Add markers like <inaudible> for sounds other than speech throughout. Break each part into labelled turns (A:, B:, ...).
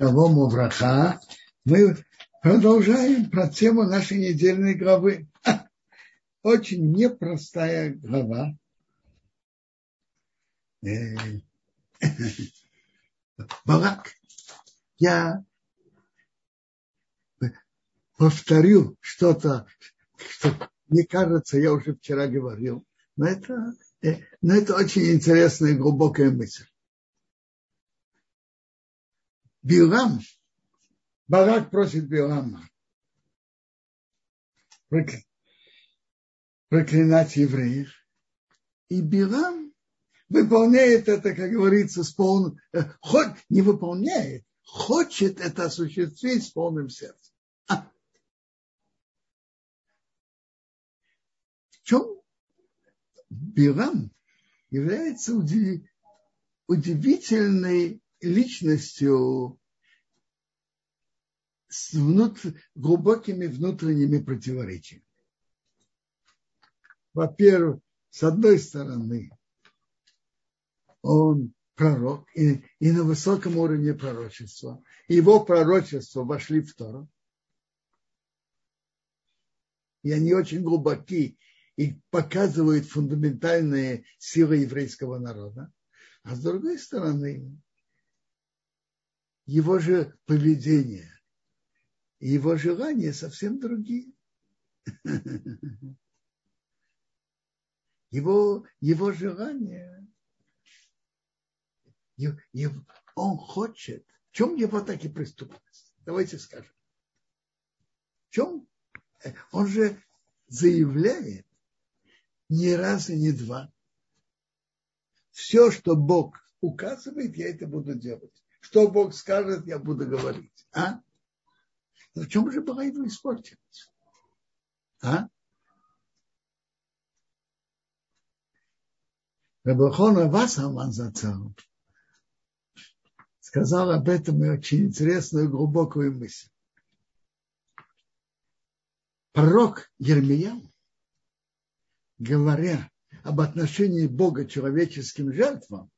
A: Шалом Враха. Мы продолжаем про тему нашей недельной главы. Очень непростая глава. Э, <laughs> Балак, я повторю что-то, что мне кажется, я уже вчера говорил, но это, э, но это очень интересная и глубокая мысль. Билам, Барак просит Билама проклинать евреев. И Билам выполняет это, как говорится, с полным... Э, хоть не выполняет, хочет это осуществить с полным сердцем. А. В чем Билам является удивительной личностью с внутр... глубокими внутренними противоречиями. Во-первых, с одной стороны, он пророк и, и на высоком уровне пророчества. Его пророчества вошли в Тору. И они очень глубоки и показывают фундаментальные силы еврейского народа. А с другой стороны, его же поведение его желания совсем другие. <laughs> Его, его желание, он хочет, в чем его так и преступность? Давайте скажем. В чем? Он же заявляет не раз и не два. Все, что Бог указывает, я это буду делать. Что Бог скажет, я буду говорить. А? В чем же была его испортилась? А? Рабахона Васаман зацал сказал об этом и очень интересную глубокую мысль. Пророк Ермия, говоря об отношении Бога к человеческим жертвам,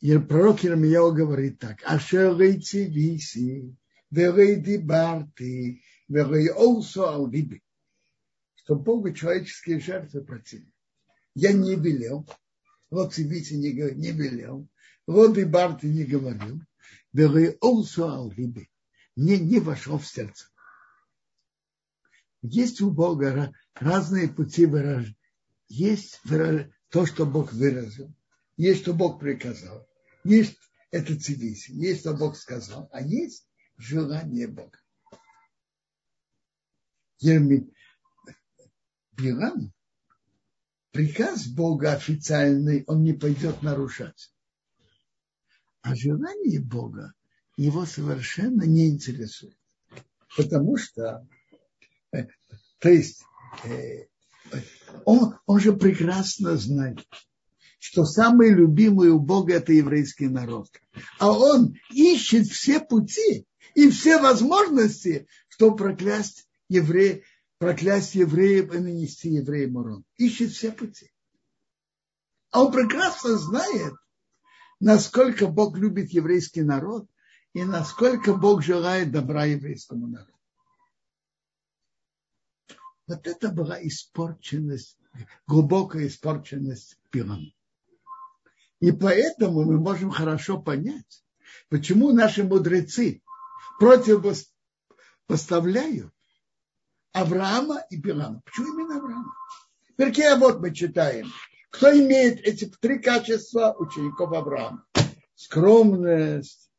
A: пророк Ермияу говорит так, «Ашер цивиси, верей дибарти, верей олсо алвиби», что Богу человеческие жертвы противны. Я не велел, вот цивиси не, не велел, вот дибарти не говорил, верей олсо алвиби, мне не вошел в сердце. Есть у Бога разные пути выражения. Есть то, что Бог выразил, есть, что Бог приказал, есть это цивиси, есть, что Бог сказал, а есть желание Бога. Билам, приказ Бога официальный, он не пойдет нарушать. А желание Бога его совершенно не интересует. Потому что, э, то есть, э, он, он же прекрасно знает, что самый любимый у Бога это еврейский народ. А он ищет все пути и все возможности, чтобы проклясть евреев, проклясть евреев и нанести евреям урон. Ищет все пути. А он прекрасно знает, насколько Бог любит еврейский народ и насколько Бог желает добра еврейскому народу. Вот это была испорченность, глубокая испорченность пирам. И поэтому мы можем хорошо понять, почему наши мудрецы противопоставляют Авраама и Билама. Почему именно Авраама? Перке вот мы читаем. Кто имеет эти три качества учеников Авраама? Скромность,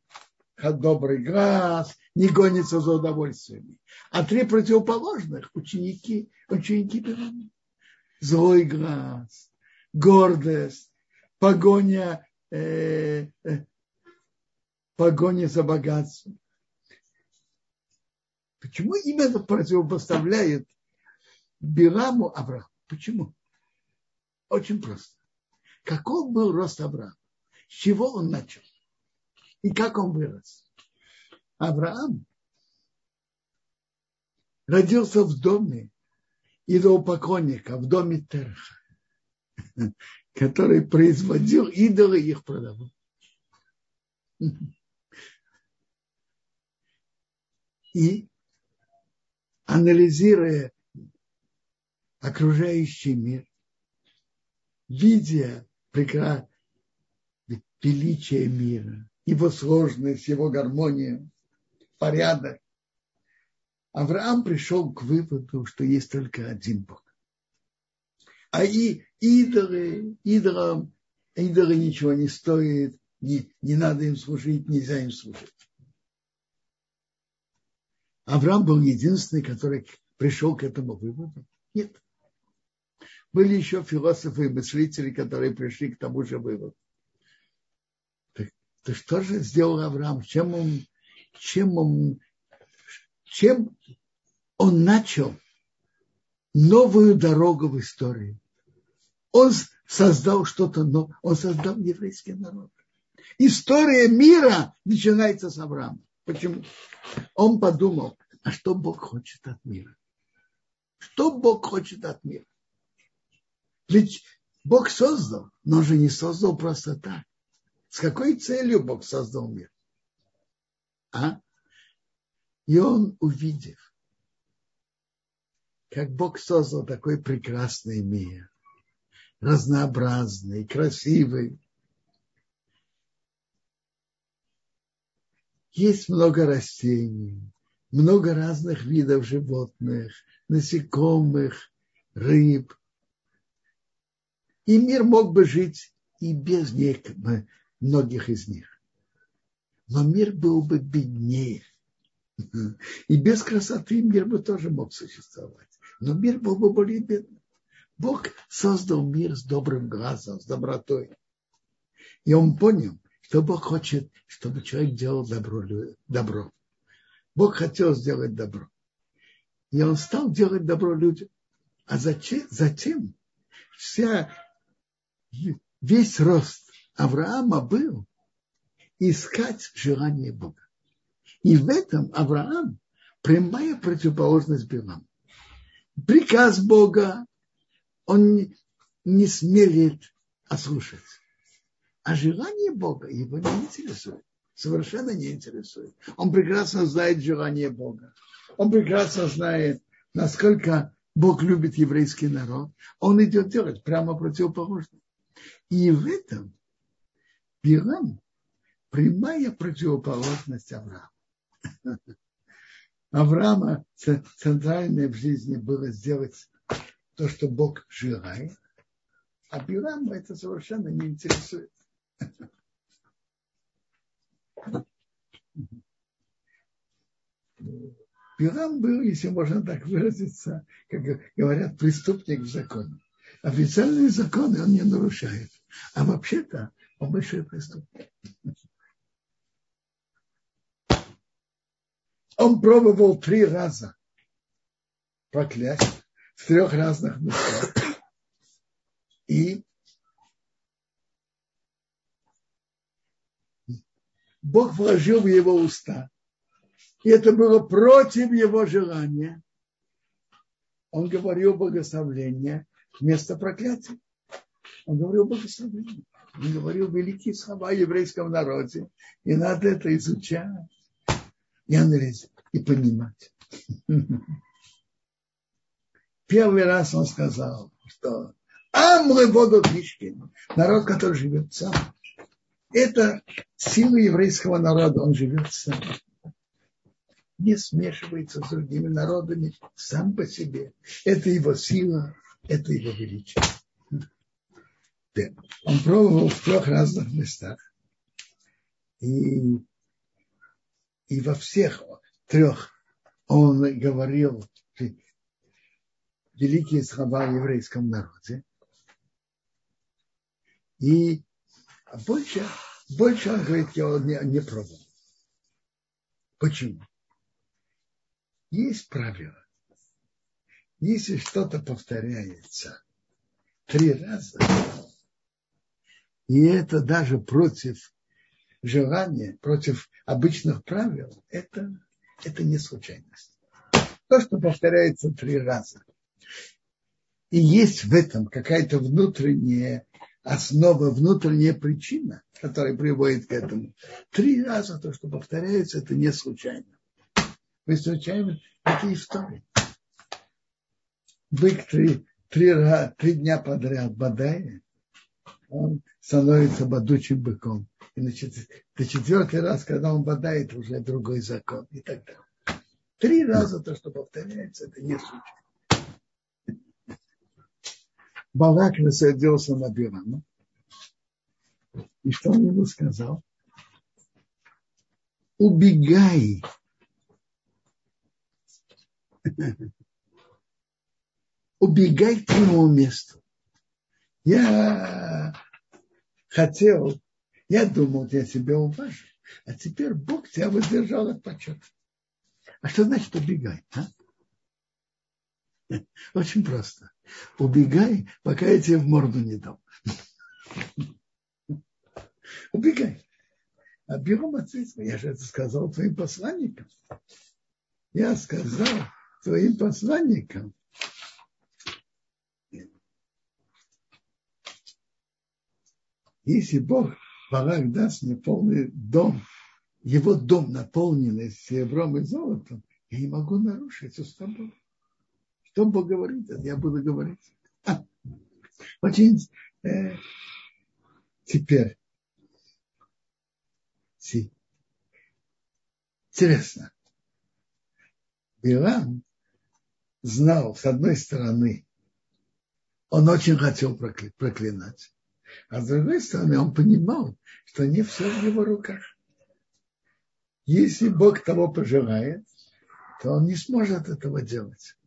A: добрый глаз, не гонится за удовольствиями. А три противоположных ученики, ученики Билама. Злой глаз, гордость, погоня, э, э, погоня за богатством. Почему именно противопоставляет Бираму Авраам? Почему? Очень просто. Каков был рост Авраама? С чего он начал? И как он вырос? Авраам родился в доме идолопоклонника, в доме Терха который производил идолы и их продавал. И анализируя окружающий мир, видя прекрасное величие мира, его сложность, его гармония, порядок, Авраам пришел к выводу, что есть только один Бог. А и идолы, идолам, идолы ничего не стоят, не, не надо им служить, нельзя им служить. Авраам был единственный, который пришел к этому выводу? Нет. Были еще философы и мыслители, которые пришли к тому же выводу. Так, так что же сделал Авраам? Чем он, чем он, чем он начал новую дорогу в истории? Он создал что-то новое. Он создал еврейский народ. История мира начинается с Авраама. Почему? Он подумал, а что Бог хочет от мира? Что Бог хочет от мира? Ведь Бог создал, но же не создал просто так. С какой целью Бог создал мир? А? И он, увидев, как Бог создал такой прекрасный мир, разнообразный, красивый, есть много растений, много разных видов животных, насекомых, рыб. И мир мог бы жить и без них, многих из них. Но мир был бы беднее. <laughs> И без красоты мир бы тоже мог существовать. Но мир был бы более бедным. Бог создал мир с добрым глазом, с добротой. И он понял, что Бог хочет, чтобы человек делал добро. добро. Бог хотел сделать добро. И он стал делать добро людям. А затем, затем вся, весь рост Авраама был искать желание Бога. И в этом Авраам прямая противоположность Билам. Приказ Бога он не смелит ослушать. А желание Бога его не интересует совершенно не интересует. Он прекрасно знает желание Бога. Он прекрасно знает, насколько Бог любит еврейский народ. Он идет делать прямо противоположно. И в этом Билам прямая противоположность <laughs> Авраама. Авраама центральное в жизни было сделать то, что Бог желает, а Билама это совершенно не интересует. Пирам был, если можно так выразиться, как говорят, преступник в законе. Официальные законы он не нарушает. А вообще-то он большой преступник. Он пробовал три раза проклясть в трех разных местах. И Бог вложил в его уста. И это было против его желания. Он говорил благословление вместо проклятия. Он говорил благословение. Он говорил великие слова о еврейском народе. И надо это изучать и анализировать, и понимать. <laughs> Первый раз он сказал, что Амры воду народ, который живет сам. Это сила еврейского народа, он живет сам. Не смешивается с другими народами сам по себе. Это его сила, это его величие. Он пробовал в трех разных местах. И, и во всех трех он говорил великие слова о еврейском народе. И больше больше он говорит, я не, не пробовал. Почему? Есть правило. Если что-то повторяется три раза, и это даже против желания, против обычных правил, это, это не случайность. То, что повторяется три раза. И есть в этом какая-то внутренняя основа, внутренняя причина, которая приводит к этому. Три раза то, что повторяется, это не случайно. мы встречаем такие истории. Бык три, три, три дня подряд бодает, он становится бодучим быком. И значит, до четвертый раз, когда он бодает, уже другой закон и так далее. Три раза то, что повторяется, это не случай. Балак рассердился на Бирама. И что он ему сказал? Убегай. <laughs> Убегай к твоему месту. Я хотел, я думал, я тебя уважу, а теперь Бог тебя воздержал от почета. А что значит убегай? А? <laughs> Очень просто. Убегай, пока я тебе в морду не дам. Убегай. А ответственно. Я же это сказал твоим посланникам. Я сказал твоим посланникам. Если Бог Барак даст мне полный дом, его дом наполненный серебром и золотом, я не могу нарушить уста Что Бог говорит, я буду говорить. А, очень э, теперь интересно. Билам знал, с одной стороны, он очень хотел проклинать, а с другой стороны, он понимал, что не все в его руках. Если Бог того пожелает, то он не сможет этого делать.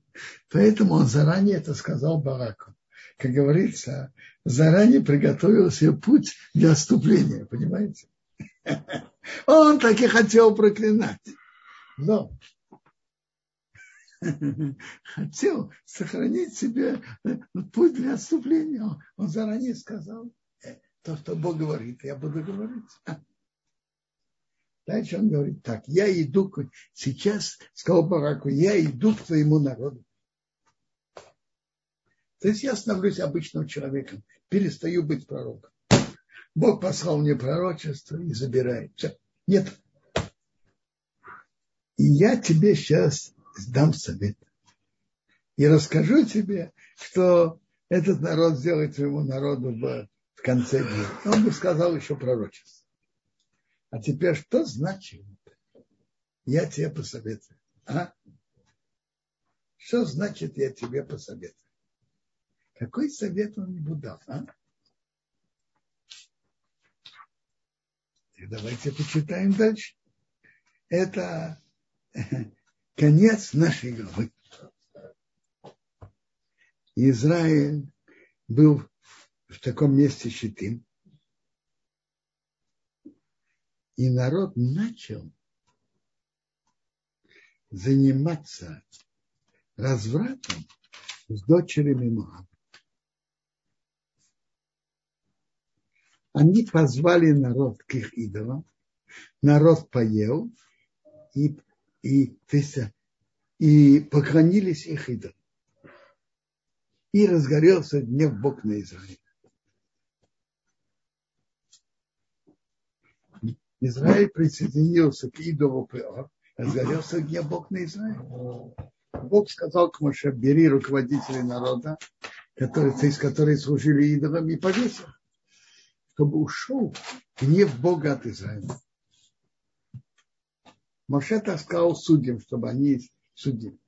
A: Поэтому он заранее это сказал Бараку. Как говорится, заранее приготовил себе путь для отступления, понимаете? <laughs> Он так и хотел проклинать. Но <laughs> хотел сохранить себе путь для отступления. Он заранее сказал, «Э, то, что Бог говорит, я буду говорить. <laughs> Дальше он говорит так, я иду, сейчас, сказал Бараку, я иду к твоему народу. То есть я становлюсь обычным человеком, перестаю быть пророком. Бог послал мне пророчество и забирает. Все. Нет. И я тебе сейчас дам совет. И расскажу тебе, что этот народ сделает своему народу в конце дня. Он бы сказал еще пророчество. А теперь что значит? Я тебе посоветую. А? Что значит я тебе посоветую? Какой совет он ему дал? А? И давайте почитаем дальше. Это <laughs> конец нашей главы. Израиль был в таком месте щитим, и народ начал заниматься развратом с дочерями Моаба. Они позвали народ к их идолам, народ поел и, и, и поклонились их идолам. И разгорелся гнев Бог на Израиль. Израиль присоединился к идолу Пеор, разгорелся гнев Бог на Израиль. Бог сказал к Моше, бери руководителей народа, которые, из которых служили идолам, и повесил, чтобы ушел гнев Бога от Израиля. Моше таскал судьям, чтобы они судили.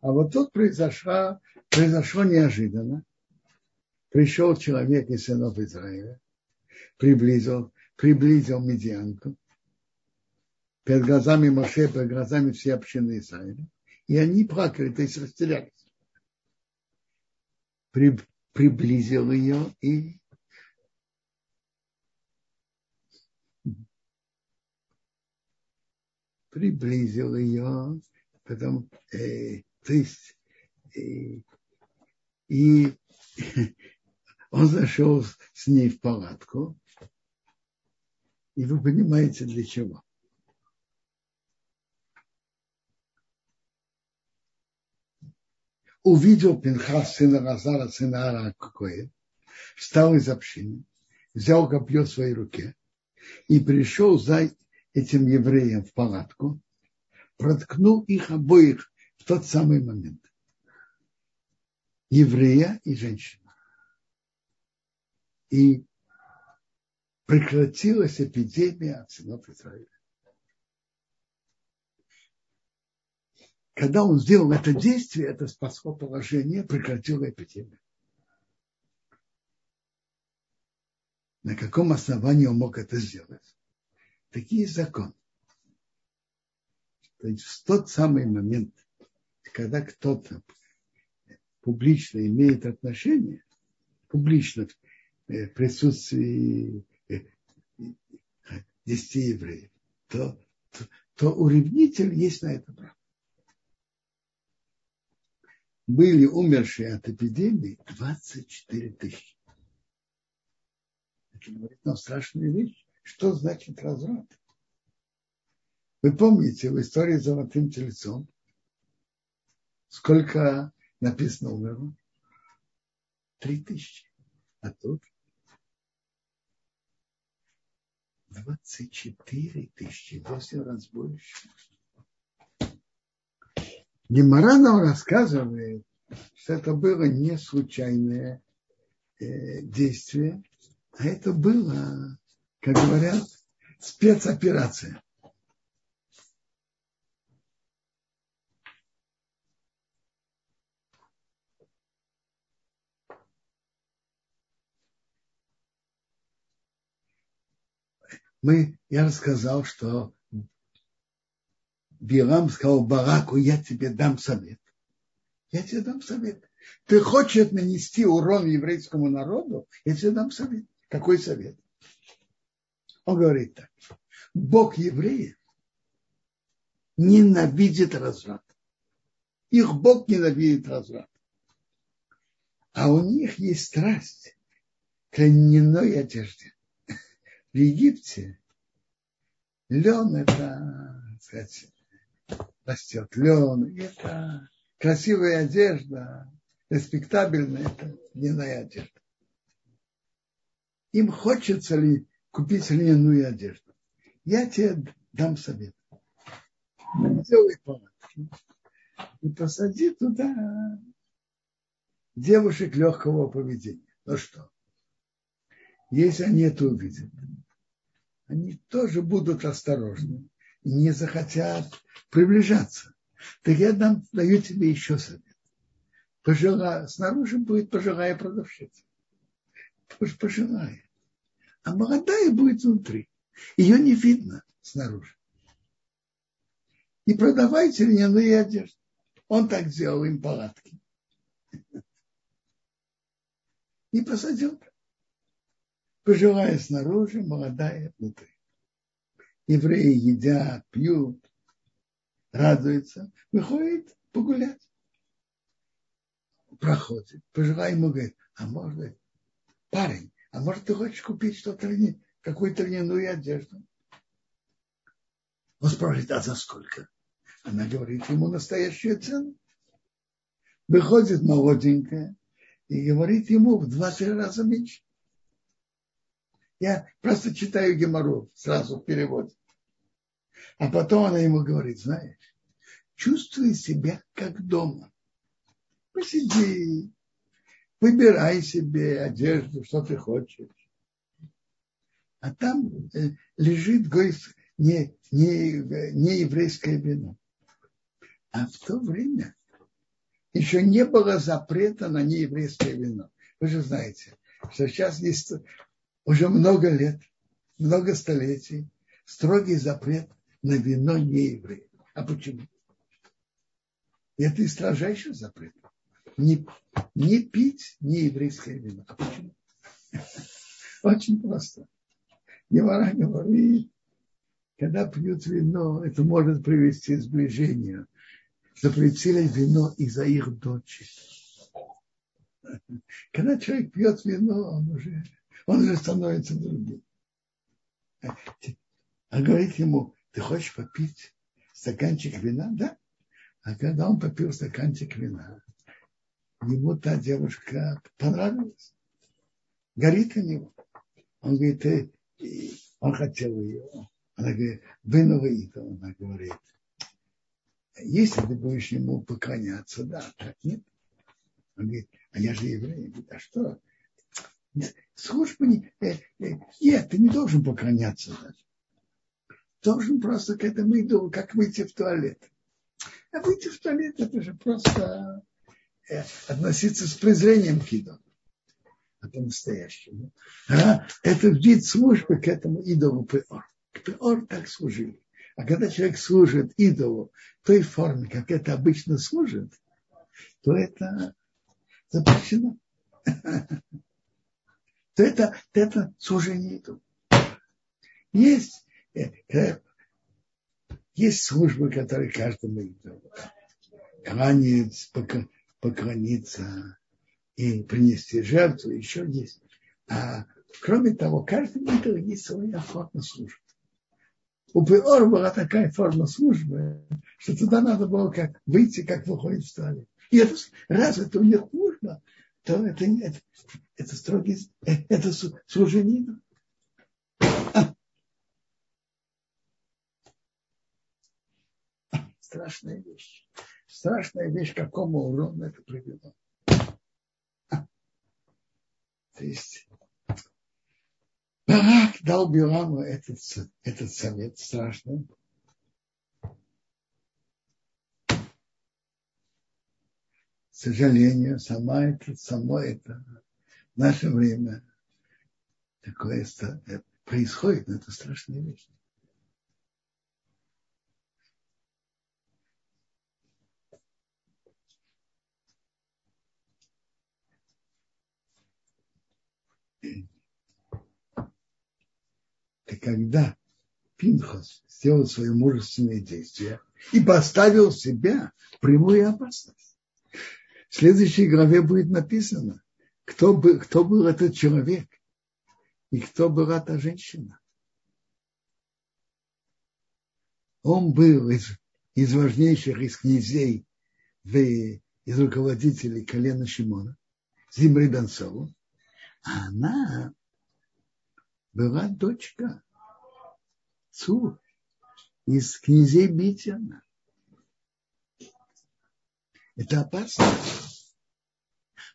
A: А вот тут произошло, произошло неожиданно. Пришел человек из сынов Израиля, приблизил, приблизил медианку перед глазами Моше, перед глазами всей общины Израиля. И они плакали, то есть растерялись. При, приблизил ее и приблизил ее, потом, э, то есть, э, и <laughs> он зашел с ней в палатку, и вы понимаете, для чего. Увидел Пинхас, сына Разара, сына Ара какое, встал из общины, взял копье в своей руке и пришел за этим евреем в палатку, проткнул их обоих в тот самый момент. Еврея и женщину. И прекратилась эпидемия от сынов Израиля. Когда он сделал это действие, это спасло положение, прекратило эпидемию. На каком основании он мог это сделать? Такие законы. То есть в тот самый момент, когда кто-то публично имеет отношение, публично в присутствии десяти евреев, то, то, то у ревнителя есть на это право. Были умершие от эпидемии 24 тысячи. Это говорит нам страшную вещь. Что значит разврат? Вы помните в истории с золотым тельцом, сколько написано умерло? Три тысячи. А тут 24 тысячи, 8 раз больше. Гемора нам рассказывает, что это было не случайное э, действие, а это было, как говорят, спецоперация. Мы, я рассказал, что Билам сказал Бараку, я тебе дам совет. Я тебе дам совет. Ты хочешь нанести урон еврейскому народу, я тебе дам совет. Какой совет? Он говорит так. Бог евреев ненавидит разврат. Их Бог ненавидит разврат. А у них есть страсть к льняной одежде в Египте лен это, сказать, растет лен, это красивая одежда, респектабельная, это льняная одежда. Им хочется ли купить льняную одежду? Я тебе дам совет. Сделай палатки и посади туда девушек легкого поведения. Ну что, если они это увидят, они тоже будут осторожны и не захотят приближаться. Так я дам, даю тебе еще совет. Пожилая, снаружи будет пожилая продавщица. Пожилая. А молодая будет внутри. Ее не видно снаружи. И продавайте льняные одежды. Он так сделал им палатки. <laughs> И посадил Пожилая снаружи, молодая внутри. Евреи едят, пьют, радуются, выходит погулять. Проходит. Пожилая ему говорит, а может, парень, а может ты хочешь купить что-то, какую-то льняную одежду? Он спрашивает, а за сколько? Она говорит ему настоящую цену. Выходит молоденькая и говорит ему в два-три раза меньше. Я просто читаю Гемору сразу в переводе. А потом она ему говорит, знаешь, чувствуй себя как дома. Посиди, выбирай себе одежду, что ты хочешь. А там э, лежит гойс, не, не, не еврейское вино. А в то время еще не было запрета на нееврейское вино. Вы же знаете, что сейчас есть уже много лет, много столетий строгий запрет на вино не евреев. А почему? Это и строжайший запрет. Не, не пить не еврейское вино. А почему? <laughs> Очень просто. Невара говорит, когда пьют вино, это может привести к сближению. Запретили вино из-за их дочери. <laughs> Когда человек пьет вино, он уже он же становится другим. А говорит ему, ты хочешь попить стаканчик вина? Да. А когда он попил стаканчик вина, ему та девушка понравилась. Горит у него. Он говорит, ты, он хотел ее. Она говорит, вынула ее. Она говорит, если ты будешь ему поклоняться, да, так нет. Он говорит, а я же еврей. Говорит, а что? Служба не... Нет, ты не должен поклоняться даже. Должен просто к этому иду, как выйти в туалет. А выйти в туалет, это же просто э, относиться с презрением к идолу. А по-настоящему. А это вид службы к этому идолу Пеор. К Пеор так служили. А когда человек служит идолу в той форме, как это обычно служит, то это запрещено. <laughs> То это, это служение идолу. Есть, э, э, есть службы, которые каждому идолу. Кланяется, поклониться и принести жертву, еще есть. А кроме того, каждому идолу есть своя форма службы у Пеор была такая форма службы, что туда надо было как выйти, как выходит в туалет. И это, раз это у них служба, то это, это, это строгий, это служение. Страшная вещь. Страшная вещь, какому урону это привело. То есть Барак дал Биламу этот, этот совет страшный. Сожалению, сама это, само это в наше время такое происходит, но это страшная вещь. И когда Пинхас сделал свои мужественные действия и поставил себя в прямую опасность. В следующей главе будет написано, кто, был, кто был этот человек и кто была та женщина. Он был из, из важнейших из князей из руководителей колена Шимона, Зимри Дансову, а она была дочка Цур из князей Битяна. Это опасно.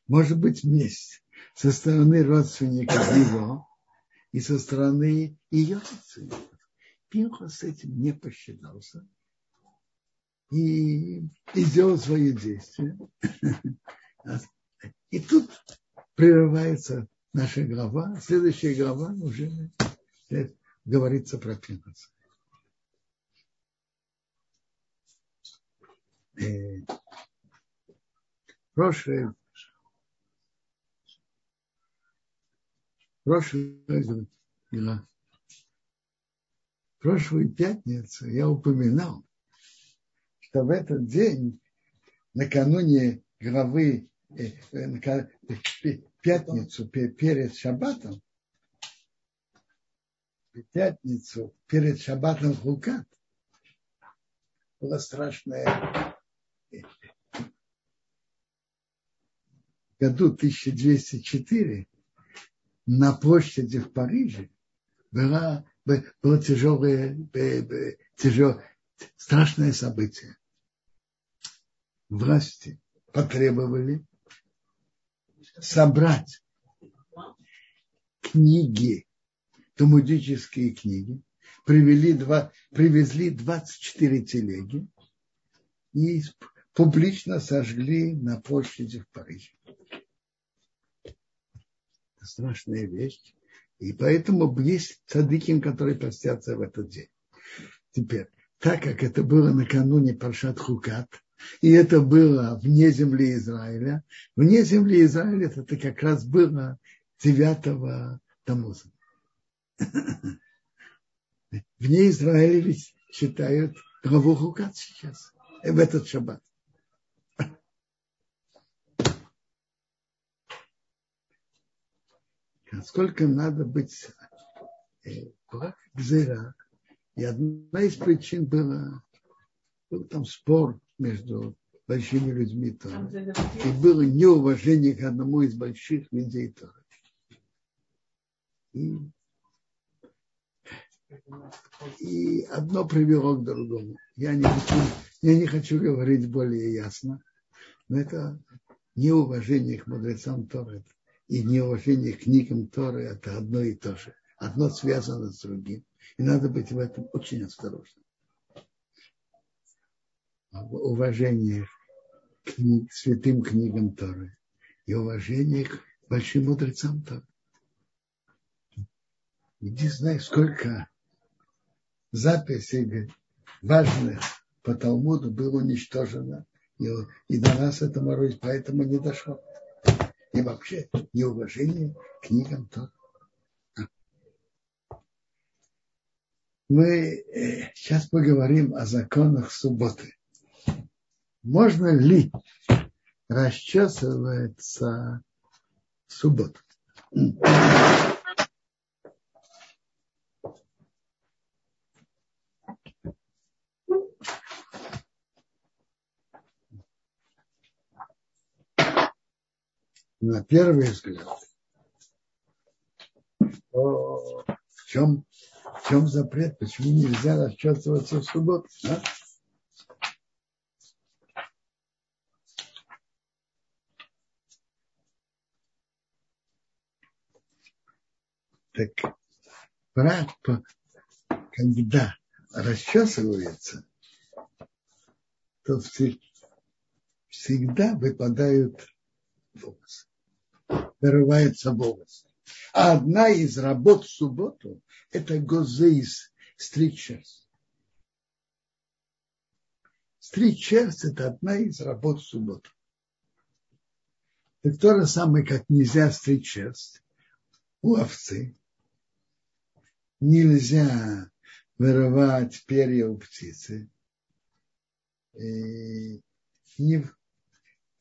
A: Может быть месть со стороны родственников его и со стороны ее родственников. Пинхо с этим не посчитался и, и сделал свои действия. И тут прерывается наша глава. Следующая глава уже говорится про Пинхаса. Э, прошлое, прошлое, прошлую пятницу я упоминал, что в этот день, накануне главы, э, э, пятницу перед Шаббатом, пятницу перед Шаббатом Хукат была страшная году 1204 на площади в Париже было, было тяжелое, тяжелое, страшное событие. Власти потребовали собрать книги талмудические книги, привели два, привезли 24 телеги и публично сожгли на площади в Париже. Страшная вещь. И поэтому есть цадыкин, которые постятся в этот день. Теперь, так как это было накануне Паршат Хукат, и это было вне земли Израиля, вне земли Израиля это как раз было 9 Тамуза. Вне Израиля ведь считают главу Хукат сейчас, в этот шаббат. Сколько надо быть э, гзера. И одна из причин была, был там спор между большими людьми Торы. И было неуважение к одному из больших людей Торы. И И одно привело к другому. Я не хочу, я не хочу говорить более ясно, но это неуважение к мудрецам Торы и неуважение к книгам Торы – это одно и то же. Одно связано с другим. И надо быть в этом очень осторожным. Уважение к книг, святым книгам Торы и уважение к большим мудрецам Торы. Иди знай, сколько записей важных по Талмуду было уничтожено. И, и до нас это мороз, поэтому не дошло. И вообще неуважение к книгам Торы. Мы э, сейчас поговорим о законах субботы. Можно ли расчесываться в на первый взгляд, то в чем, в чем запрет, почему нельзя расчесываться в субботу? Да? Так брат, когда расчесывается, то всегда выпадают волосы вырывается волосы. А одна из работ в субботу – это гозеис, стричь шерсть. Стричь шерсть – это одна из работ в субботу. Так то же самое, как нельзя стричь шерсть у овцы. Нельзя вырывать перья у птицы. И, и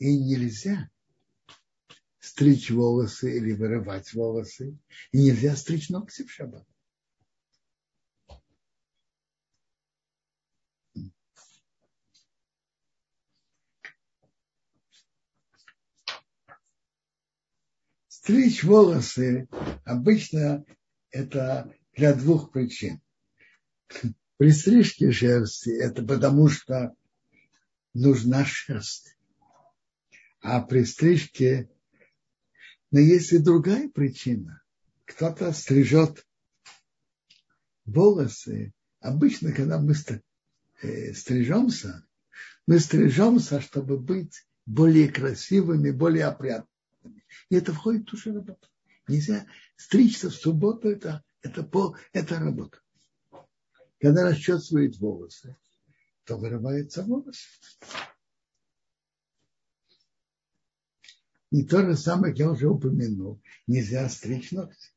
A: нельзя стричь волосы или вырывать волосы. И нельзя стричь ногти в шаббат. Стричь волосы обычно это для двух причин. При стрижке шерсти это потому, что нужна шерсть. А при стрижке но есть и другая причина. Кто-то стрижет волосы. Обычно, когда мы э, стрижемся, мы стрижемся, чтобы быть более красивыми, более опрятными. И это входит в ту же работу. Нельзя стричься в субботу, это, это, пол, это работа. Когда расчесывают волосы, то вырываются волосы. И то же самое, я уже упомянул, нельзя стричь ногти.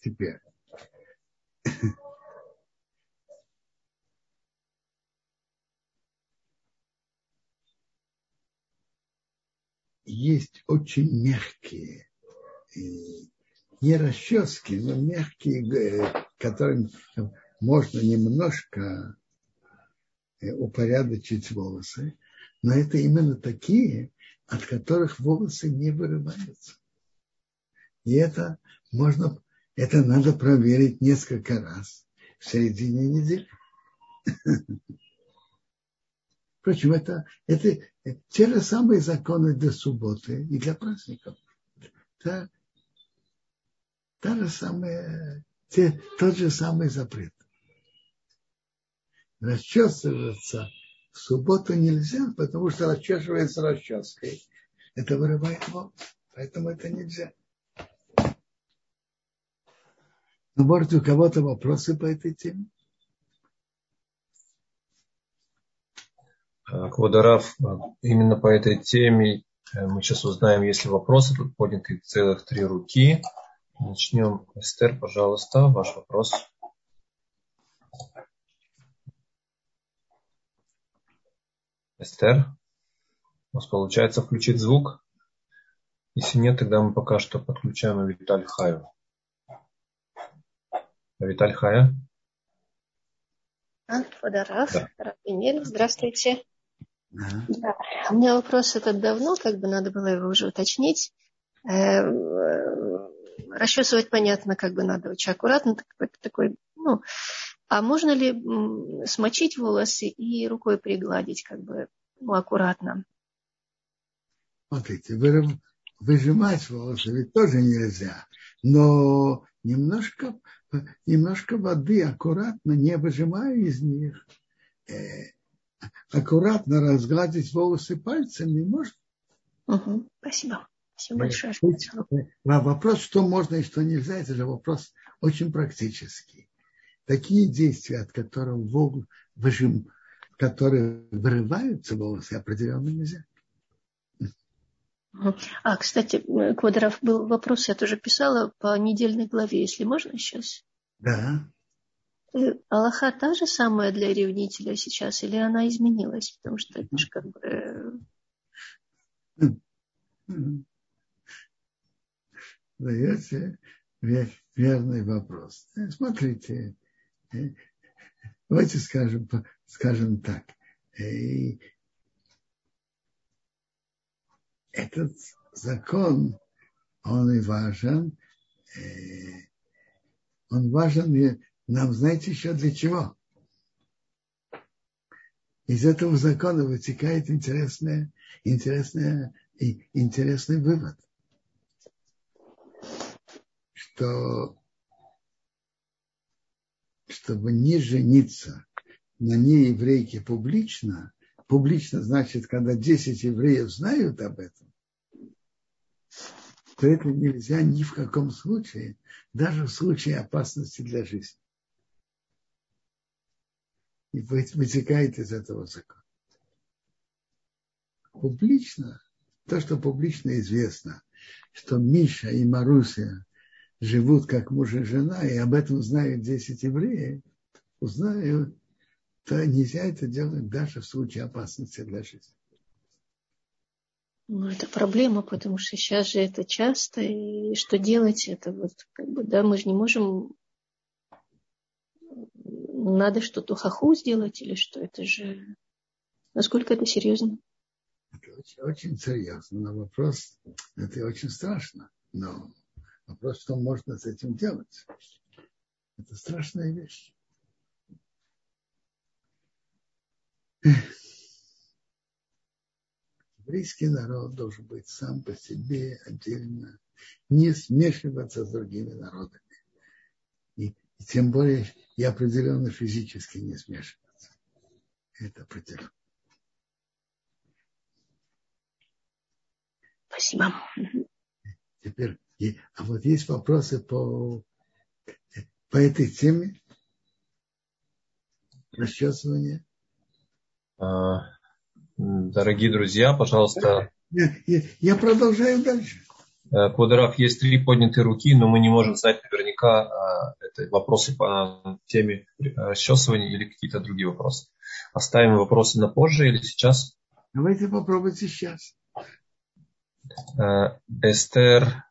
A: Теперь. Есть очень мягкие, не расчески, но мягкие, э, которые можно немножко э, упорядочить волосы, но это именно такие, от которых волосы не вырываются. И это можно, это надо проверить несколько раз в середине недели. <laughs> Впрочем, это, это те же самые законы для субботы и для праздников. Это та же самая, те, тот же самый запрет расчесываться в субботу нельзя, потому что расчесывается расческой. Это вырывает волос. Поэтому это нельзя. Но может у кого-то вопросы по этой теме?
B: Квадарав, именно по этой теме э, мы сейчас узнаем, есть ли вопросы. Тут подняты целых три руки. Начнем. Эстер, пожалуйста, ваш вопрос. Эстер, у вас получается включить звук? Если нет, тогда мы пока что подключаем Виталь Хаю. Виталь Хая?
C: Фодоров, да. здравствуйте. Да. да. У меня вопрос этот давно, как бы надо было его уже уточнить. Э, расчесывать понятно, как бы надо очень аккуратно, такой, такой ну, а можно ли смочить волосы и рукой пригладить, как бы, ну, аккуратно?
A: Смотрите, выжимать волосы ведь тоже нельзя, но немножко, немножко воды аккуратно, не выжимая из них, э, аккуратно разгладить волосы пальцами можно.
C: Угу, спасибо. Спасибо большое.
A: Э, вопрос, что можно и что нельзя, это же вопрос очень практический. Такие действия, от которых выжим, которые вырываются волосы, определенно нельзя.
C: А, кстати, Квадров, был вопрос, я тоже писала по недельной главе, если можно сейчас.
A: Да.
C: Э, Аллаха та же самая для ревнителя сейчас, или она изменилась? Потому что это же как бы...
A: Даете верный вопрос. Э, смотрите, э, <laughs> давайте скажем, скажем так. Этот закон, он и важен. Он важен нам, знаете, еще для чего? Из этого закона вытекает интересная, интересная, интересный вывод, что чтобы не жениться на нееврейке публично, публично значит, когда 10 евреев знают об этом, то это нельзя ни в каком случае, даже в случае опасности для жизни и вытекает из этого закон. Публично, то, что публично известно, что Миша и Маруся живут как муж и жена, и об этом знают 10 евреев, узнают, то нельзя это делать даже в случае опасности для жизни.
C: Ну, это проблема, потому что сейчас же это часто, и что делать, это вот, как бы, да, мы же не можем надо что-то хаху сделать или что? Это же... Насколько это серьезно?
A: Это очень, очень серьезно. Но вопрос, это очень страшно. Но вопрос, что можно с этим делать. Это страшная вещь. Еврейский народ должен быть сам по себе отдельно, не смешиваться с другими народами. И и тем более и определенно физически не смешиваться. Это определенно.
C: Спасибо.
A: Теперь, а вот есть вопросы по, по этой теме? Расчесывание?
B: А, дорогие друзья, пожалуйста.
A: Я, я, я продолжаю дальше.
B: Э, Квадраф, есть три поднятые руки, но мы не можем знать наверняка, э, это вопросы по теме расчесывания или какие-то другие вопросы. Оставим вопросы на позже или сейчас?
A: Давайте попробуем сейчас.
B: Э, Эстер,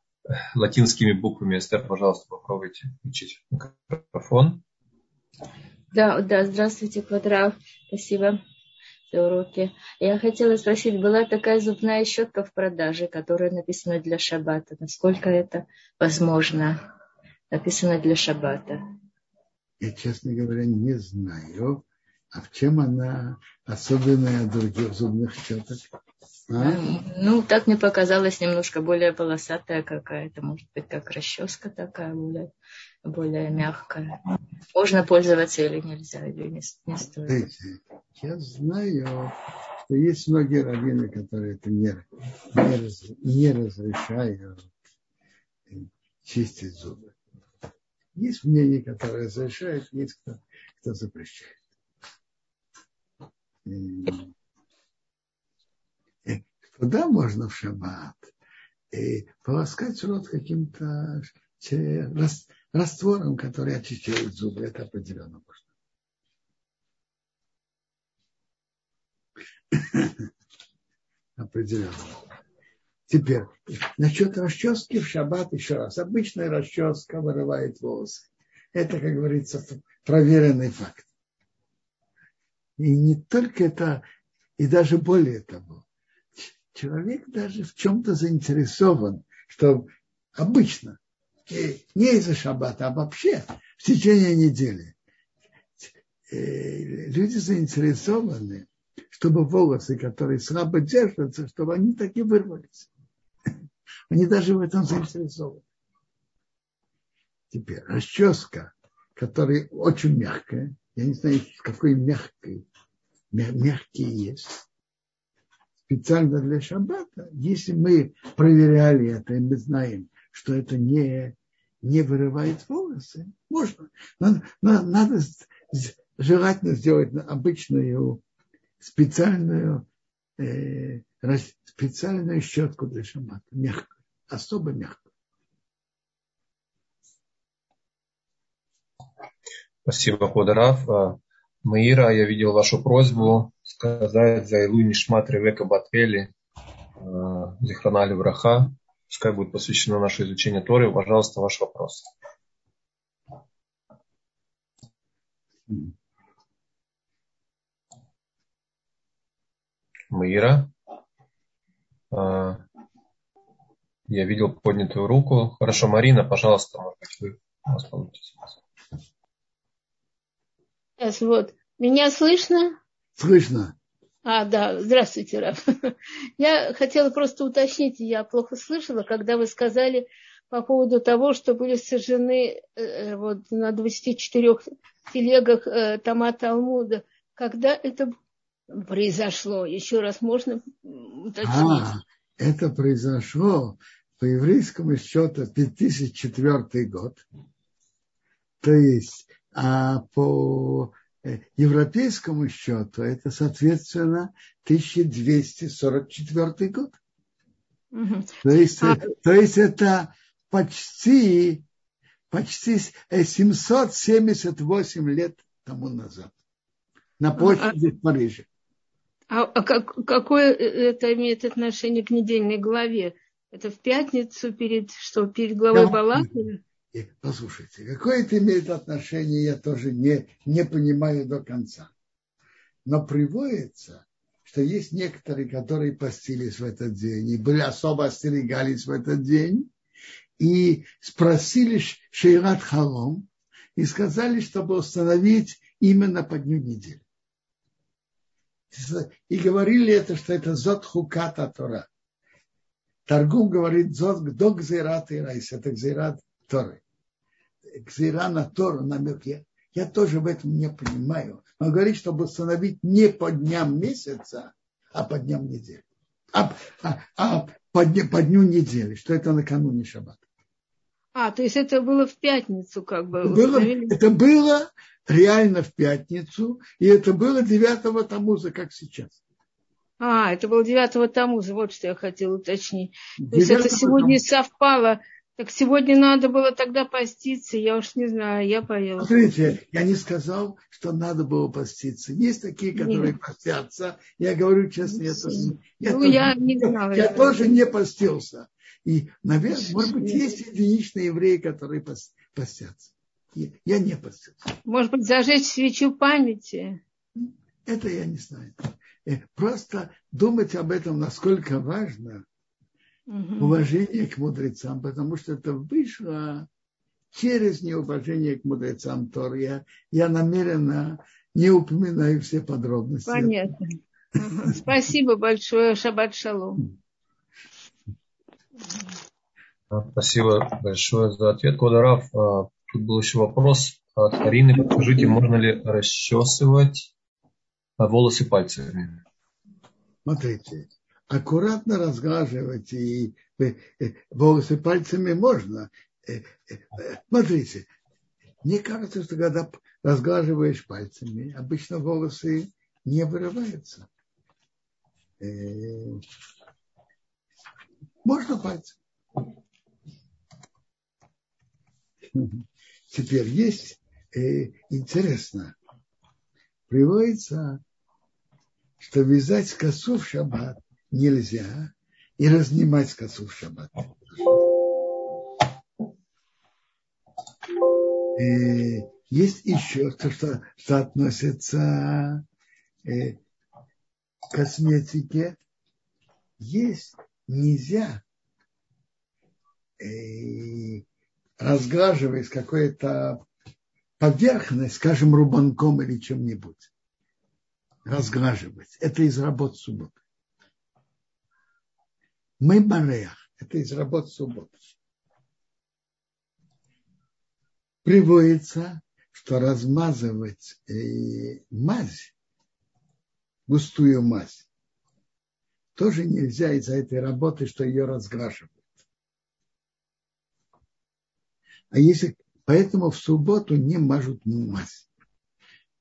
B: латинскими буквами. Эстер, пожалуйста, попробуйте включить микрофон.
D: Да, да, здравствуйте, Квадраф. Спасибо уроки. Я хотела спросить, была такая зубная щетка в продаже, которая написана для шаббата. Насколько это возможно? Написано для шаббата.
A: Я, честно говоря, не знаю, а в чем она особенная от других зубных щеток?
D: А? Ну, так мне показалось, немножко более полосатая какая-то, может быть, как расческа такая, более, более мягкая. Можно пользоваться или нельзя, или не, не стоит.
A: Знаете, я знаю, что есть многие раввины, которые это не, не, раз, не разрешают чистить зубы. Есть мнения, которые разрешают, есть кто, кто запрещает. Куда можно в шаббат и полоскать рот каким-то раствором, который очищает зубы. Это определенно можно. <laughs> Определенно. Теперь, насчет расчески в шаббат еще раз. Обычная расческа вырывает волосы. Это, как говорится, проверенный факт. И не только это И даже более того, человек даже в чем-то заинтересован, что обычно, не из-за шаббата, а вообще в течение недели, э, люди заинтересованы, чтобы волосы, которые слабо держатся, чтобы они так и вырвались. <laughs> Они даже в этом заинтересованы. Теперь расческа, которая очень мягкая, я не знаю, какой мягкой, мягкие есть, специально для шаббата, если мы проверяли это, и мы знаем, что это не, не вырывает волосы, можно. Надо, надо желательно сделать обычную специальную, э, специальную щетку для шаббата, мягкую, особо мягкую.
B: Спасибо, Ходорав. Маира, я видел вашу просьбу сказать за Илу Нишмат Ревека Батвели, а, Зихранали Враха. Пускай будет посвящено наше изучение Торы. Пожалуйста, ваш вопрос. Маира. А, я видел поднятую руку. Хорошо, Марина, пожалуйста, может быть, вы получится.
E: Сейчас вот. Меня слышно?
A: Слышно.
E: А, да, здравствуйте, Раф. <laughs> Я хотела просто уточнить, я плохо слышала, когда вы сказали по поводу того, что были сожжены э, вот, на 24 телегах э, Тома Талмуда. Когда это произошло? Еще раз можно уточнить? А,
A: это произошло по еврейскому счету 5004 год. То есть а по э, европейскому счету это, соответственно, 1244 год. Угу. То, есть, а... то есть это почти, почти 778 лет тому назад на площади а... в Париже.
E: А, а как, какое это имеет отношение к недельной главе? Это в пятницу перед что перед главой Балака?
A: Послушайте, какое это имеет отношение, я тоже не, не понимаю до конца. Но приводится, что есть некоторые, которые постились в этот день и были особо остерегались в этот день и спросили Шейрат Халом и сказали, чтобы установить именно по дню недели. И говорили это, что это зот хуката Тора. Торгум говорит зот до гзират и райс, это гзират Торы. Кзира на Тору, намек. Я, я тоже в этом не понимаю. Он говорит, чтобы установить не по дням месяца, а по дням недели. А, а, а по, дню, по дню недели, что это накануне шаббата.
E: А, то есть это было в пятницу как бы?
A: Было, это было реально в пятницу, и это было 9 Тамуза, как сейчас.
E: А, это было 9 Тамуза, вот что я хотела уточнить. То есть это сегодня тамуза. совпало так сегодня надо было тогда поститься, я уж не знаю, я поела.
A: Смотрите, я не сказал, что надо было поститься. Есть такие, которые Нет. постятся. Я говорю честно, я тоже, я ну, тоже, я не знала. Я тоже не постился. И, наверное, может быть, есть единичные евреи, которые постятся. Я не постился.
E: Может быть, зажечь свечу памяти?
A: Это я не знаю. Э, просто думать об этом, насколько важно – угу. уважение к мудрецам, потому что это вышло через неуважение к мудрецам Тор. Я, я намеренно не упоминаю все подробности.
E: Понятно. <laughs> Спасибо большое. Шаббат шалом.
B: Спасибо большое за ответ, Кодарав. А, тут был еще вопрос от Арины. Подскажите, можно ли расчесывать волосы пальцами?
A: Смотрите, аккуратно разглаживать и э, волосы пальцами можно. Э, э, смотрите, мне кажется, что когда разглаживаешь пальцами, обычно волосы не вырываются. Можно пальцем. Теперь есть интересно, приводится, что вязать косу в шаббат нельзя и разнимать косу в шаббат. И есть еще то, что, что относится э, косметике есть нельзя э, разглаживать какой-то поверхность, скажем, рубанком или чем-нибудь. Разглаживать. Это из работ субботы. Мы бареях. Это из работ субботы. Приводится, что размазывать э, мазь, густую мазь, тоже нельзя из-за этой работы, что ее разглаживают. А если поэтому в субботу не мажут мазь.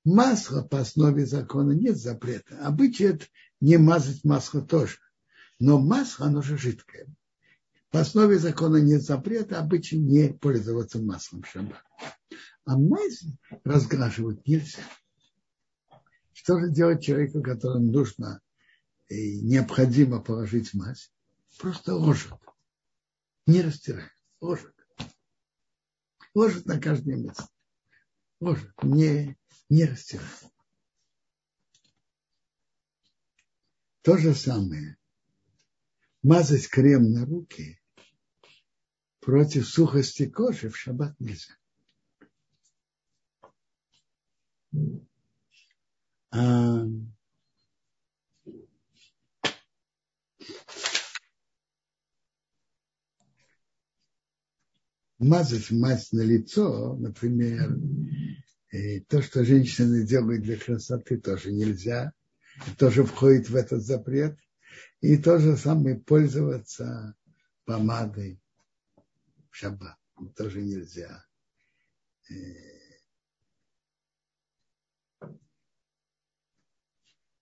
A: Масло по основе закона нет запрета. Обычай это не мазать масло тоже. Но масло, оно же жидкое. По основе закона нет запрета, обычай не пользоваться маслом в. А мазь разглаживать нельзя. Что же делать человеку, которому нужно и необходимо положить мазь? Просто ложит. Не растирает. Ложит. Ложит на каждое место. Ложит. Не, не растирает. То же самое. Мазать крем на руки против сухости кожи в шаббат нельзя. А, мазать мазь на лицо, например, и то, что женщины делают для красоты, тоже нельзя. Тоже входит в этот запрет. И то же самое пользоваться помадой в шаббат. Тоже нельзя. Э,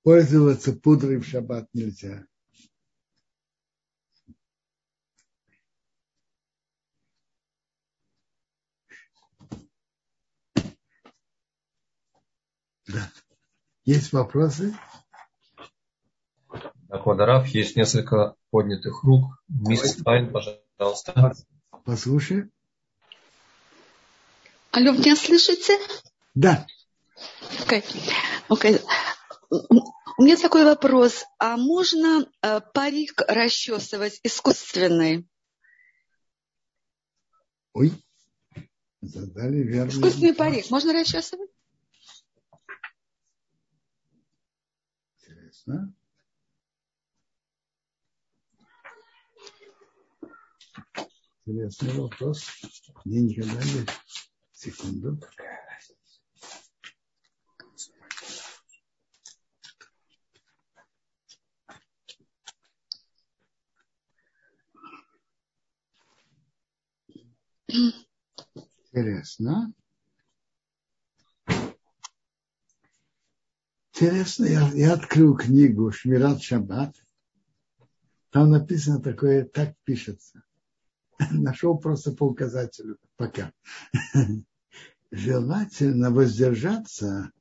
A: пользоваться пудрой в шаббат нельзя. Да. Есть вопросы?
B: Так, Вадарав, есть несколько поднятых рук. Мисс Стайн, пожалуйста.
A: Послушай.
F: Алло, меня слышите?
A: Да.
F: Okay. Okay. У меня такой вопрос. А можно э, парик расчесывать искусственный?
A: Ой, задали верный
F: Искусственный вопрос. парик можно расчесывать?
A: Интересно. Интересный вопрос. Мне никогда не... Секунду. Интересно. Интересно, я, я открыл книгу Шмират Шаббат. Там написано такое, так пишется. <laughs> Нашел просто по указателю пока. <laughs> Желательно воздержаться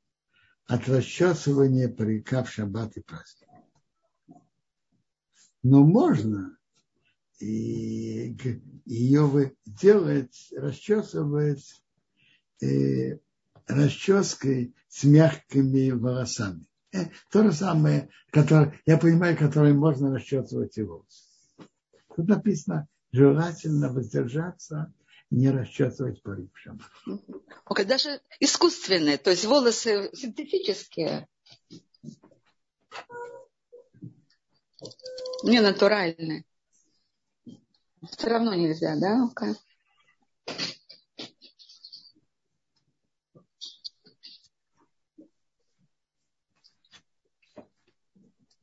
A: от расчесывания парика в шаббат и праздник. Но можно и ее делать, расчесывать э, расческой с мягкими волосами. Э, то же самое, которое, я понимаю, которое можно расчесывать и волосы. Тут написано, желательно воздержаться не расчесывать шаббат.
F: Okay, даже искусственные, то есть волосы синтетические. Не натуральные. Все равно нельзя, да? Okay.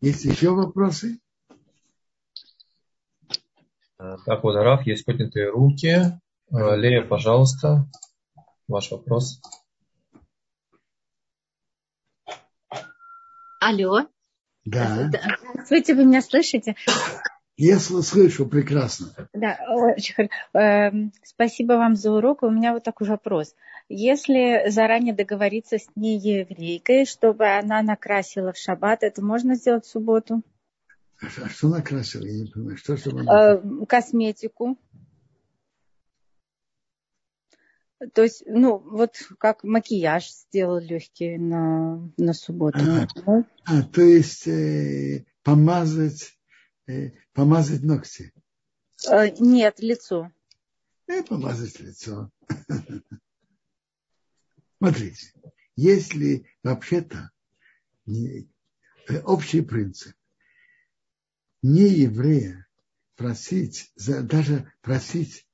A: Есть еще вопросы?
B: Так, вот, Раф, есть поднятые руки. Э, Лея, пожалуйста, ваш вопрос.
G: Алло.
A: Да.
G: Здравствуйте, вы меня слышите?
A: Я слышу прекрасно.
G: Да, очень хорошо. Эм, спасибо вам за урок. У меня вот такой вопрос. Если заранее договориться с нееврейкой, чтобы она накрасила в шаббат, это можно сделать в субботу?
A: А что накрасила? Я не понимаю. Что, она...
G: Э, косметику. То есть, ну, вот как макияж сделал легкий на, на субботу.
A: А, ну. а то есть э, помазать, э, помазать ногти?
G: Э, нет, лицо.
A: И помазать лицо. Смотрите, если вообще-то э, общий принцип не еврея просить, даже просить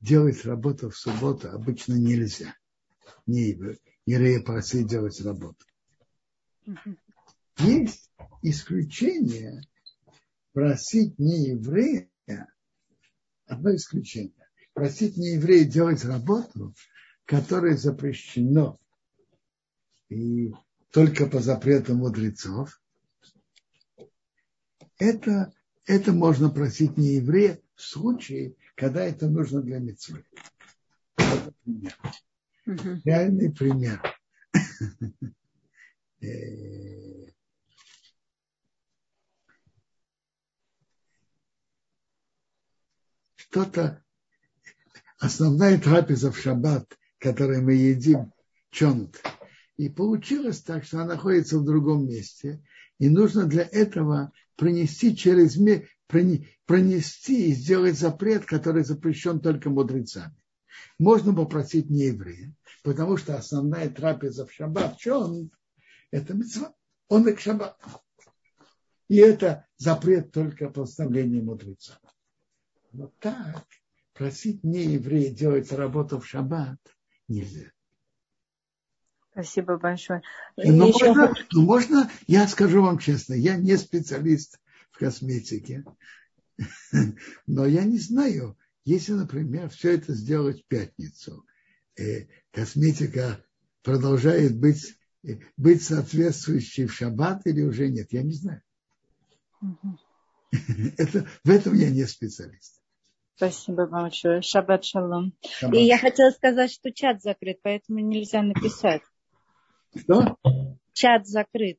A: делать работу в субботу обычно нельзя. Не еврея просить делать работу. Есть исключение просить не еврея, одно исключение. Просить не еврея делать работу, которая запрещено и только по запрету мудрецов, это, это можно просить не еврея в случае, когда это нужно для митцвы. Вот пример. Угу. Реальный пример. Э, что-то, основная трапеза в шаббат, которую мы едим, чонт. И получилось так, что она находится в другом месте, и нужно для этого пронести через пронести и сделать запрет, который запрещен только мудрецами. Можно попросить не еврея, потому что основная трапеза в шаббат, что он, это митцва, он и к шаббат. И это запрет только поставления мудреца. Но так просить не еврея делать работу в шаббат нельзя.
G: Спасибо большое.
A: Но Еще... можно, но можно, я скажу вам честно, я не специалист в косметике. <laughs> Но я не знаю, если, например, все это сделать в пятницу, э, косметика продолжает быть, э, быть соответствующей в шаббат или уже нет, я не знаю. <laughs> Это, в этом я не специалист.
G: Спасибо большое. Шаббат шалом. Шаббат. И я хотела сказать, что чат закрыт, поэтому нельзя написать.
A: Что?
G: Чат закрыт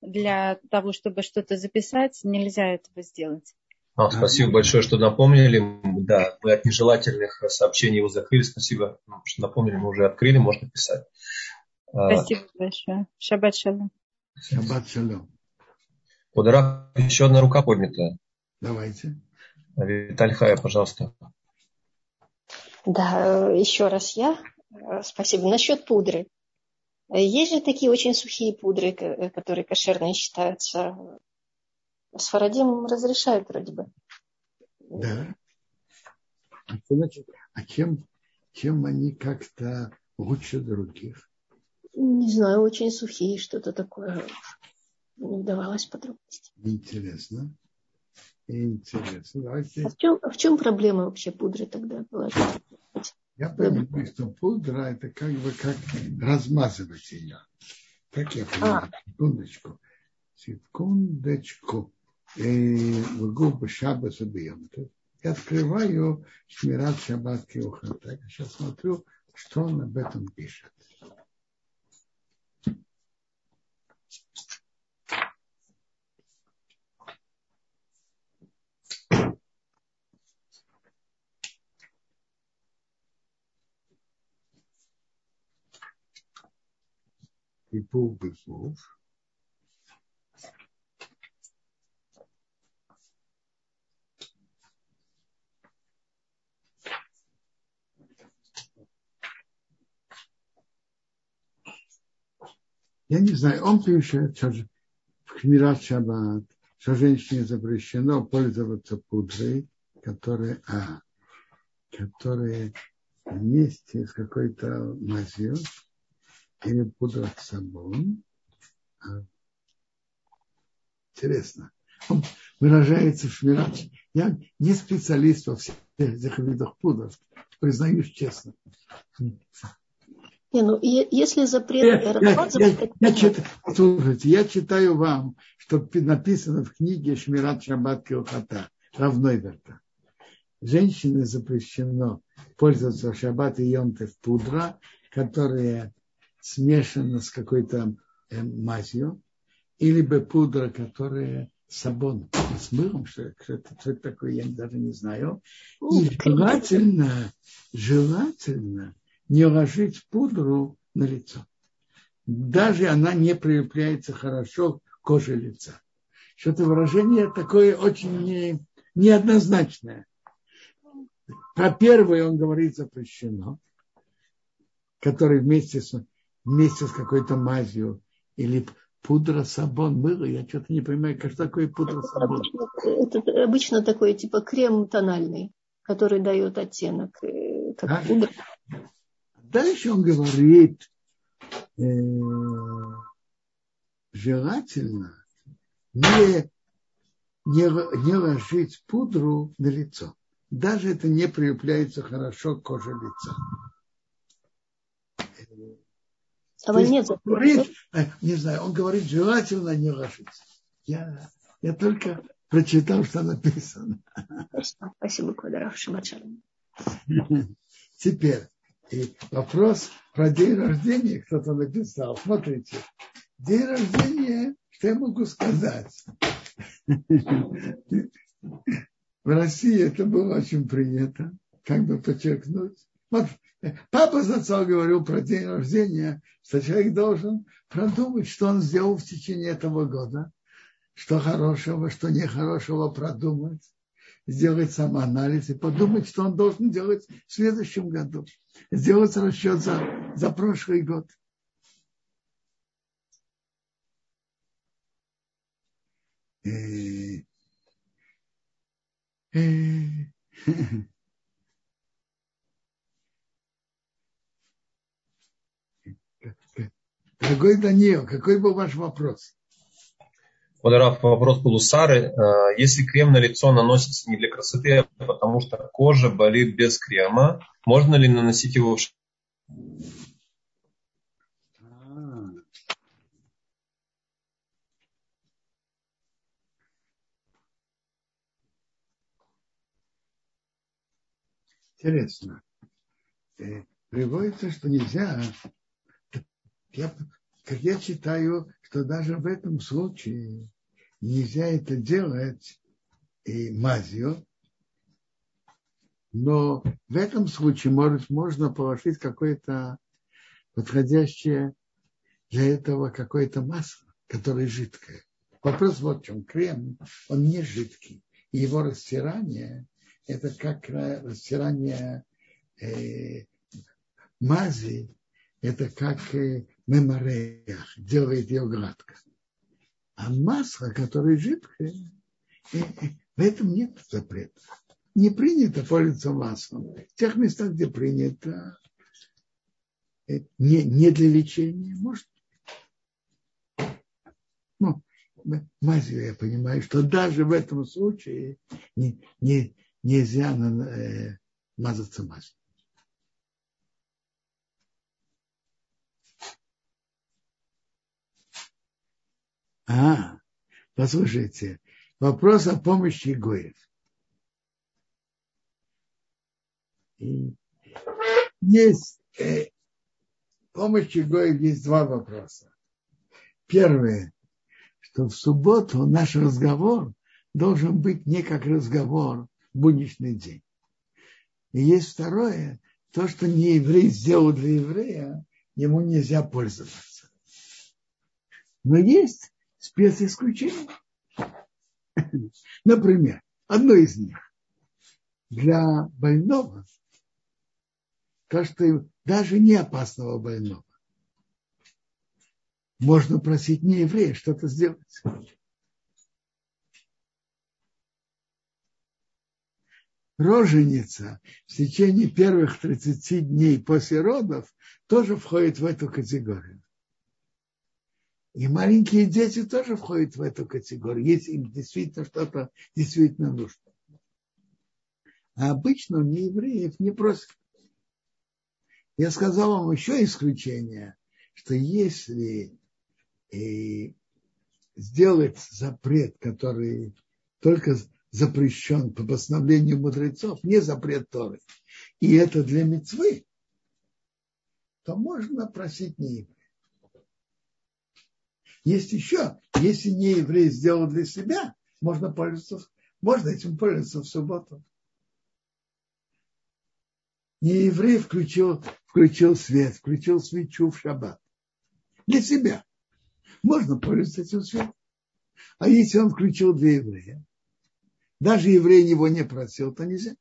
G: для того, чтобы что-то записать, нельзя этого сделать.
B: А, спасибо большое, что напомнили. Да, мы от нежелательных сообщений его закрыли. Спасибо, что напомнили. Мы уже открыли, можно писать.
G: А, спасибо большое. Шаббат шалом.
A: Шаббат шалом.
B: Подарок, еще одна рука поднята.
A: Давайте.
B: Виталь Хая, пожалуйста.
C: Да, еще раз я. Спасибо. Насчет пудры. Есть же такие очень сухие пудры, которые кошерные считаются. С Фарадим разрешают вроде бы.
A: Да. А, значит, а чем, чем они как-то лучше других?
C: Не знаю, очень сухие, что-то такое. Не вдавалась в подробности.
A: Интересно. Интересно. Давайте...
C: А в чем, в чем проблема вообще пудры тогда была?
A: Я понимаю, что пудра это как бы как размазывать ее. Как я понимаю? А. Секундочку. Секундочку. В губы шабаса бьем. Я открываю Шмират Шаббат Киухата. Сейчас смотрю, что он об этом пишет. i półbyków. Ja nie znajompił się Хмирача что женщине запрещено пользоваться пудрой, которые, а, которые вместе с какой-то мазью или сабон. А, интересно. Он выражается в шмират. Я не специалист во всех этих видах пудров, признаюсь честно.
C: Не, ну, если запрет я,
A: я, я, я, читаю, слушайте, я читаю вам, что написано в книге Шмират Шаббат Килхата, равной верта. Женщине запрещено пользоваться в шаббат и йонтев пудра, которая смешана с какой-то э, мазью, или бы пудра, которая сабон с мылом, что, что, это, что это такое, я даже не знаю. И желательно, желательно не ложить пудру на лицо. Даже она не прилепляется хорошо к коже лица. Что-то выражение такое очень не, неоднозначное. Про первое он говорит запрещено, который вместе с, вместе с какой-то мазью или пудра сабон мыло. Я что-то не понимаю, что такое пудра сабон.
C: Это обычно такой типа крем тональный, который дает оттенок, э, как а? пудра.
A: Дальше он говорит, э, желательно не, не, не ложить пудру на лицо. Даже это не прилепляется хорошо к коже лица.
C: А нет
A: говорит, э, не знаю, он говорит, желательно не ложиться. Я, я только прочитал, что написано.
C: Спасибо, Квадаров <laughs>
A: Теперь, и вопрос про день рождения кто-то написал. Смотрите, день рождения, что я могу сказать? <laughs> В России это было очень принято, как бы подчеркнуть. Вот папа отцом говорил про день рождения, что человек должен продумать, что он сделал в течение этого года, что хорошего, что нехорошего продумать, сделать самоанализ и подумать, что он должен делать в следующем году. Сделать расчет за, за прошлый год. И, и, <laughs> Дорогой Даниил, какой был ваш вопрос?
B: Квадраф, вопрос был у Сары. А, если крем на лицо наносится не для красоты, а потому что кожа болит без крема, можно ли наносить его в
A: Интересно. Э, приводится, что нельзя. Я, как я читаю, что даже в этом случае нельзя это делать и мазью, но в этом случае может, можно положить какое-то подходящее для этого какое-то масло, которое жидкое. Вопрос вот в чем. Крем, он не жидкий. И его растирание это как растирание э, мази, это как э, мемореях, делает ее гладко. А масло, которое жидкое, э, э, в этом нет запрета. Не принято пользоваться маслом. В тех местах, где принято, э, не, не для лечения, может. Ну, мазью я понимаю, что даже в этом случае не, не, нельзя э, мазаться маслом. А, послушайте, вопрос о помощи Гоев. есть э, помощи Гоев есть два вопроса. Первое, что в субботу наш разговор должен быть не как разговор будничный день. И есть второе, то, что не еврей сделал для еврея, ему нельзя пользоваться. Но есть специсключения. Например, одно из них. Для больного, что даже не опасного больного, можно просить не еврея что-то сделать. роженица в течение первых 30 дней после родов тоже входит в эту категорию. И маленькие дети тоже входят в эту категорию, если им действительно что-то действительно нужно. А обычно не евреев не просят. Я сказал вам еще исключение, что если и сделать запрет, который только запрещен по постановлению мудрецов, не запрет Торы, и это для мецвы, то можно просить не еврея. Есть еще, если не еврей сделал для себя, можно пользоваться, можно этим пользоваться в субботу. Не еврей включил, включил свет, включил свечу в шаббат. Для себя. Можно пользоваться этим светом. А если он включил для еврея, даже еврей его не просил, то нельзя.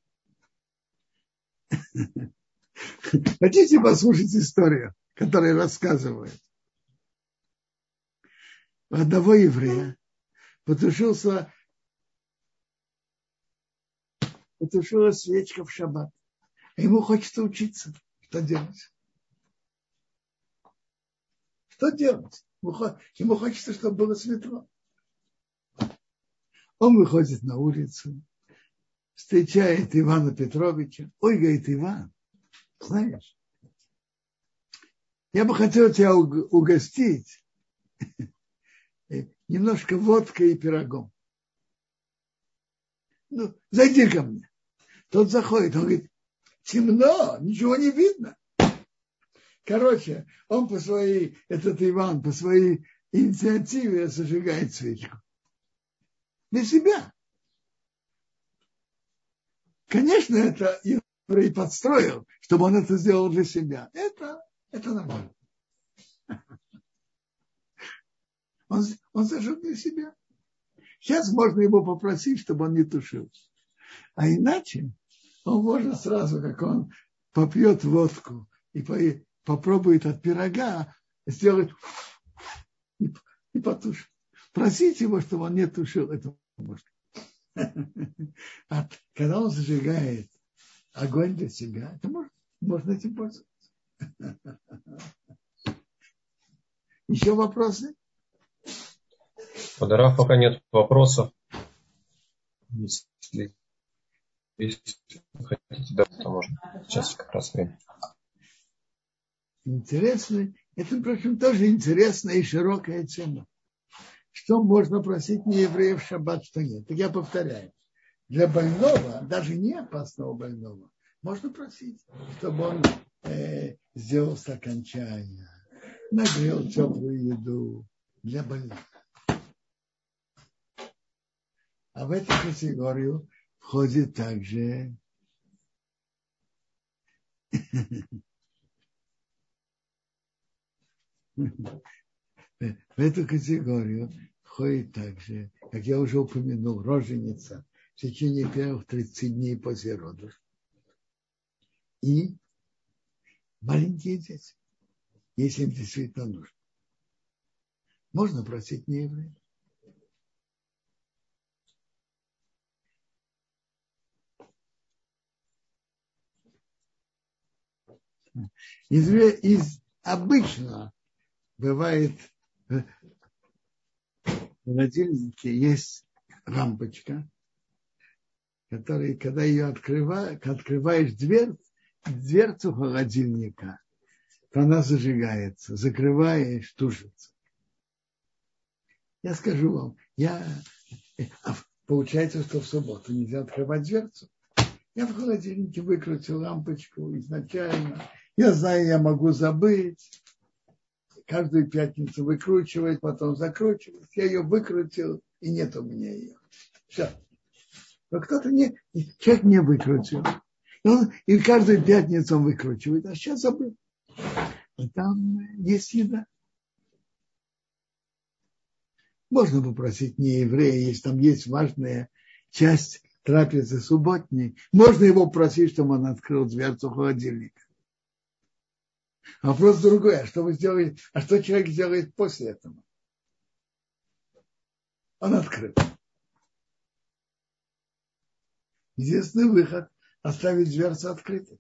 A: <laughs> Хотите послушать историю, которая рассказывает? У одного еврея потушился, потушилась свечка в шаббат. А ему хочется учиться. Что делать? Что делать? Ему хочется, чтобы было светло. Он выходит на улицу, встречает Ивана Петровича. Ой, говорит, Иван, знаешь, я бы хотел тебя угостить немножко водкой и пирогом. Ну, зайди ко мне. Тот заходит, он говорит, темно, ничего не видно. Короче, он по своей, этот Иван, по своей инициативе зажигает свечку. Для себя. Конечно, это еврей подстроил, чтобы он это сделал для себя. Это, это нормально. Он, он зажег для себя. Сейчас можно его попросить, чтобы он не тушил. А иначе он может сразу, как он попьет водку и попробует от пирога сделать и, и потушить. Просить его, чтобы он не тушил, это можно. <laughs> А когда он зажигает огонь для себя, это можно, можно этим пользоваться. <laughs> Еще вопросы?
B: Подарав, пока нет вопросов. Если, если хотите, да, то можно. Сейчас как раз время.
A: Интересно. Это, впрочем, тоже интересная и широкая тема. Что можно просить не евреев шаббат, что нет. Так я повторяю. Для больного, даже не опасного больного, можно просить, чтобы он э, сделал стакан нагрел теплую еду для больных. А в эту категорию входит также <laughs> в эту категорию входит также, как я уже упомянул, роженица в течение первых 30 дней после родов. И маленькие дети, если им действительно нужно. Можно просить не Из, из обычно бывает в холодильнике есть лампочка, которая, когда ее открываешь, открываешь дверь, дверцу холодильника, то она зажигается, закрываешь, тушится. Я скажу вам, я, а получается, что в субботу нельзя открывать дверцу. Я в холодильнике выкрутил лампочку изначально. Я знаю, я могу забыть. Каждую пятницу выкручивать, потом закручивать. Я ее выкрутил, и нет у меня ее. Все. Но кто-то не, человек не выкрутил. И, он, и каждую пятницу он выкручивает, а сейчас забыл. И там есть еда. Можно попросить не еврея, если там есть важная часть трапезы субботней, можно его просить, чтобы он открыл дверцу холодильника. Вопрос другой, а что вы сделаете, а что человек сделает после этого? Он открыл. Единственный выход – оставить дверцу открытой.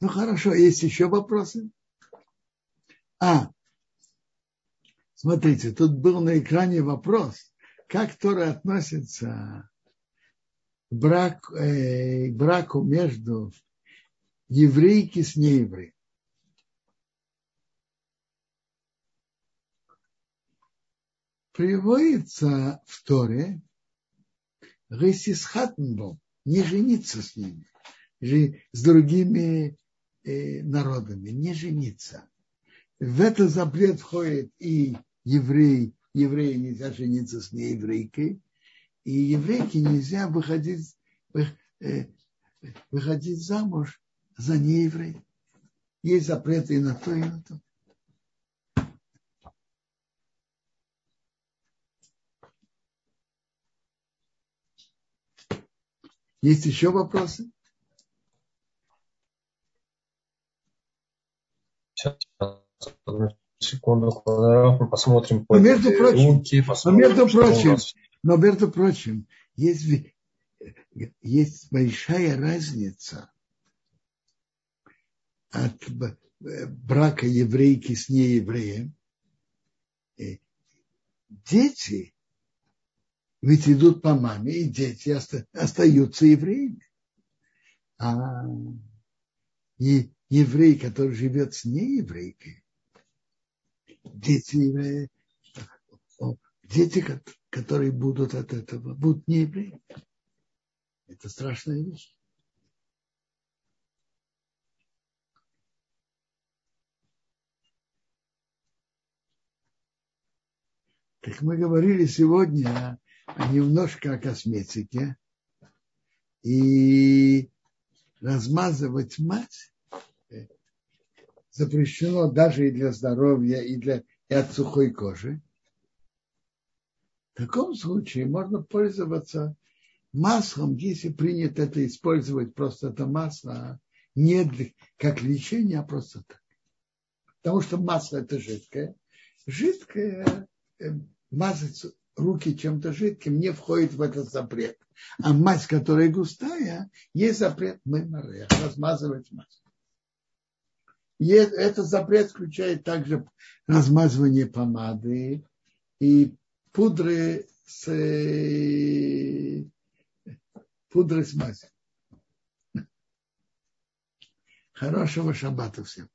A: Ну хорошо, есть еще вопросы? А, смотрите, тут был на экране вопрос, как Тора относится к, брак, э, к браку между еврейки с неевреем. Приводится в Торе Ресисхатнбом, не жениться с ними, с другими э, народами, не жениться в этот запрет входит и еврей еврею нельзя жениться с нееврейкой, и еврейке нельзя выходить, э, выходить замуж за нееврей. Есть запреты и на то, и на то. Есть еще вопросы?
B: Сейчас, секунду, мы посмотрим
A: но между прочим, руки, посмотрим, но между прочим, но между прочим, есть, есть большая разница от брака еврейки с неевреем. Э, дети ведь идут по маме, и дети остаются евреями. А и еврей, который живет с нееврейкой, дети, дети, которые будут от этого, будут не евреи. Это страшная вещь. Как мы говорили сегодня, немножко о косметике. И размазывать мать запрещено даже и для здоровья, и, для, и от сухой кожи. В таком случае можно пользоваться маслом, если принято это использовать просто это масло, не для, как лечение, а просто так. Потому что масло это жидкое. Жидкое э, мазать руки чем-то жидким не входит в этот запрет. А мазь, которая густая, есть запрет меморе, размазывать мазь. И этот запрет включает также размазывание помады и пудры с, пудры с мазью. Хорошего шаббата всем.